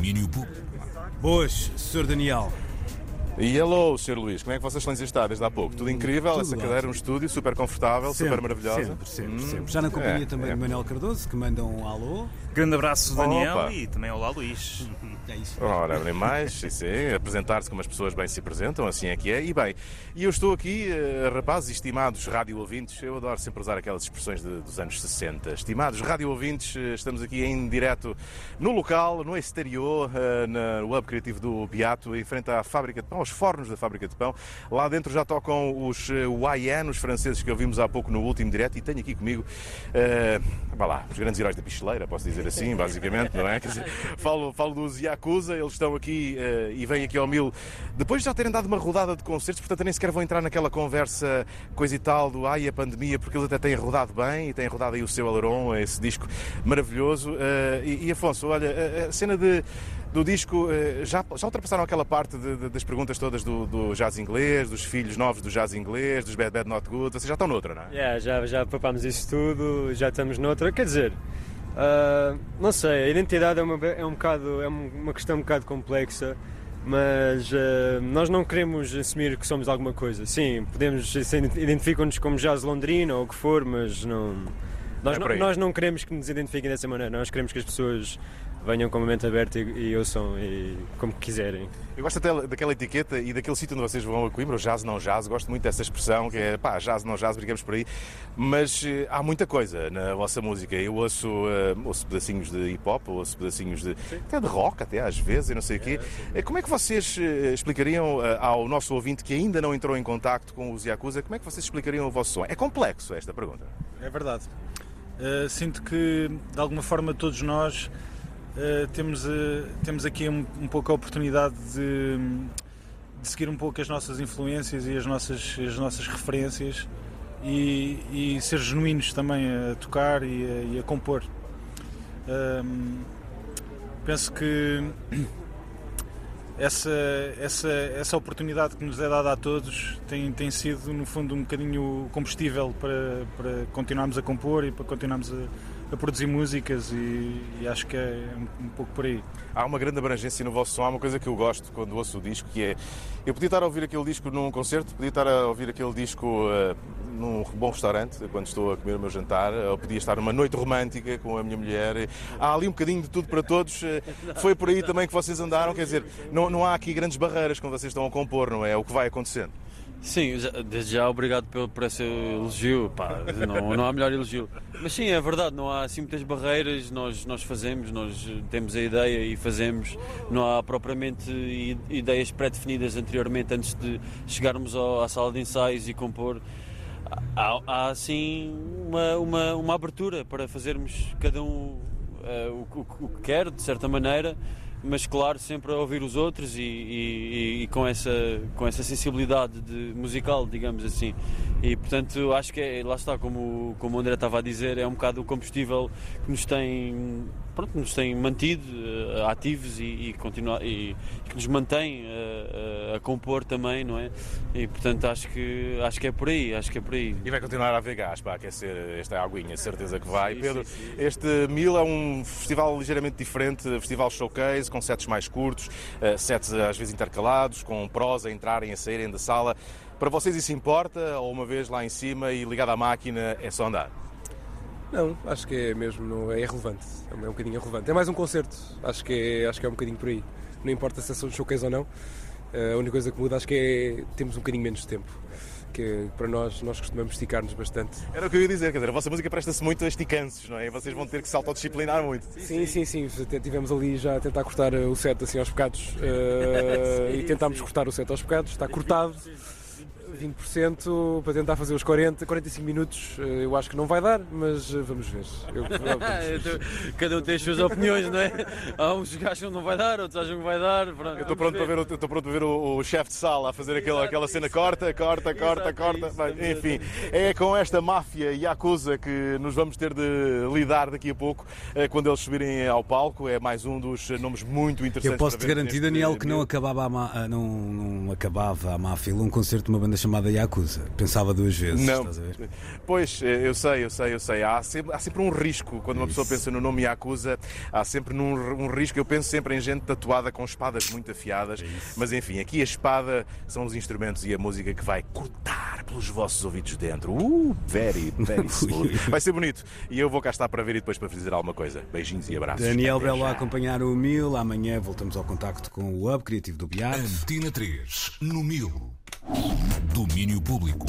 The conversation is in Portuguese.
domínio público. Boas, Sr. Daniel. E hello, Sr. Luís, como é que Vossa Excelência está desde há pouco? Tudo incrível, Tudo essa ótimo. cadeira, um estúdio super confortável, Sempre, super maravilhosa. Sempre, sempre, Hum, sempre. Já na companhia é, também é. de Manuel Cardoso, que manda um alô. Grande abraço, Daniel, Opa. e também olá, Luís. É isso. Ora, nem mais, sim, sim, apresentar-se como as pessoas bem se apresentam, assim é que é. E bem, e eu estou aqui, eh, rapazes e estimados rádio ouvintes, eu adoro sempre usar aquelas expressões de- dos anos 60. Estimados rádio ouvintes, eh, estamos aqui em direto no local, no exterior, eh, na Hub Criativo do Beato, em frente à fábrica de pão, aos fornos da fábrica de pão. Lá dentro já tocam os eh, YN, os franceses que ouvimos há pouco no último direto, e tenho aqui comigo, eh, vá lá, os grandes heróis da picheleira, posso dizer assim, basicamente, não é? Quer dizer, falo, falo dos Yakuza, eles estão aqui eh, e vêm aqui ao Mil depois de já terem dado uma rodada de concertos, portanto nem sequer vão entrar naquela conversa coisa e tal do ai a pandemia, porque eles até têm rodado bem e têm rodado aí o seu Aileron, esse disco maravilhoso. Eh, e, e, Afonso, olha, a, a cena de, do disco, eh, já, já ultrapassaram aquela parte de- de- das perguntas todas do, do jazz inglês, dos filhos novos do jazz inglês, dos Bad Bad Not Good, vocês já estão noutra, não é? Yeah, já, já papámos isso tudo, já estamos noutra. Quer dizer, ah, não sei, a identidade é uma, é um bocado, é uma questão um bocado complexa, mas ah, nós não queremos assumir que somos alguma coisa. Sim, podemos, identificam-nos como jazz londrino ou o que for, mas não. Nós, É não, nós não queremos que nos identifiquem dessa maneira, nós queremos que as pessoas venham com a mente aberta e, e ouçam e, como quiserem. Eu gosto até daquela etiqueta e daquele sítio onde vocês vão a Coimbra, o jazz não jazz, gosto muito dessa expressão que é pá, jazz não jazz, brigamos por aí, mas eh, há muita coisa na vossa música. Eu ouço, eh, ouço pedacinhos de hip hop, ouço pedacinhos de até de rock, até às vezes, e não sei o quê. Eh, Como é que vocês eh, explicariam eh, ao nosso ouvinte que ainda não entrou em contacto com os Yakuza, como é que vocês explicariam o vosso som? É complexo esta pergunta. É verdade. Uh, sinto que, de alguma forma, todos nós uh, temos, uh, temos aqui um, um pouco a oportunidade de, de seguir um pouco as nossas influências e as nossas, as nossas referências e, e ser genuínos também a tocar e a, e a compor. Um, penso que essa, essa, essa oportunidade que nos é dada a todos tem, tem sido, no fundo, um bocadinho combustível para, para continuarmos a compor e para continuarmos a, a produzir músicas e, e acho que é um, um pouco por aí. Há uma grande abrangência no vosso som, há uma coisa que eu gosto quando ouço o disco, que é eu podia estar a ouvir aquele disco num concerto, podia estar a ouvir aquele disco eh, num bom restaurante, quando estou a comer o meu jantar, ou podia estar numa noite romântica com a minha mulher. Há ali um bocadinho de tudo para todos. eh, Foi por aí também que vocês andaram, quer dizer, não, não há aqui grandes barreiras quando vocês estão a compor, não é? É o que vai acontecendo. Sim, desde já obrigado por, por esse elogio. Pá, não, não há melhor elogio. Mas sim, é verdade, não há assim muitas barreiras. Nós, nós fazemos, nós temos a ideia e fazemos. Não há propriamente ideias pré-definidas anteriormente, antes de chegarmos ao- à sala de ensaios e compor. Há, há assim uma, uma, uma abertura para fazermos cada um eh, o, o- o que quer, de certa maneira, mas claro, sempre a ouvir os outros e, e- e com, essa, com essa sensibilidade de, musical, digamos assim. E portanto, acho que é, lá está, como, como o André estava a dizer, é um bocado o combustível que nos tem, pronto, nos tem mantido eh, ativos e, e, continua, e que nos mantém eh, a compor também, não é? E portanto, acho que, acho que é por aí, acho que é por aí. E vai continuar a haver gás para aquecer esta aguinha, certeza que vai. Pedro, este Mil é um festival ligeiramente diferente, festival showcase, com sets mais curtos, eh, sets às vezes intercalados, com prosa a entrarem e a saírem da sala. Para vocês isso importa? Ou uma vez lá em cima e ligado à máquina é só andar? Não, acho que é mesmo, é irrelevante. É um, é um bocadinho irrelevante. É mais um concerto, acho que é, acho que é um bocadinho por aí. Não importa se é de showcase ou não. Eh, a única coisa que muda acho que é temos um bocadinho menos de tempo. Que para nós, nós costumamos esticar-nos bastante. Era o que eu ia dizer, quer dizer, a vossa música presta-se muito a esticanços, não é? E vocês vão ter que se autodisciplinar muito. Sim, sim, sim. Até tivemos ali já a tentar cortar eh, o set assim aos bocados eh, e tentámos cortar o set aos bocados. Está cortado. 20% para tentar fazer os 40, 45 minutos. eh, Eu acho que não vai dar, mas eh, vamos ver. Eu- vamos ver. Cada um tem as suas opiniões, não é? Há uns que acham que não vai dar, outros acham que vai dar. Pronto, Eu estou pronto para ver, o- eu estou pronto para ver o, o chefe de sala a fazer aquela, aquela cena corta, corta, corta, Exato, é corta. isso, enfim, é com esta máfia e acusa que nos vamos ter de lidar daqui a pouco, eh, quando eles subirem ao palco. É mais um dos nomes muito interessantes. Eu posso te ver garantir, Daniel, que não acabava a, não, não acabava a máfia um concerto de uma banda chamada Yakuza. Pensava duas vezes. Não. Estás a ver? Pois, eh, eu sei, eu sei, eu sei. Há sempre, há sempre um risco quando uma pessoa Isso. pensa no nome Yakuza. Há sempre num, um risco. Eu penso sempre em gente tatuada com espadas muito É afiadas. Mas enfim, aqui a espada são os instrumentos e a música que vai cortar pelos vossos ouvidos dentro. Uh, very, very smooth. Vai ser bonito. E eu vou cá estar para ver e depois para dizer alguma coisa. Beijinhos e abraços. Daniel Belo a acompanhar o Mil. Amanhã voltamos ao contacto com o Hub Criativo do Biar. Antena 3, no 1000. Domínio público.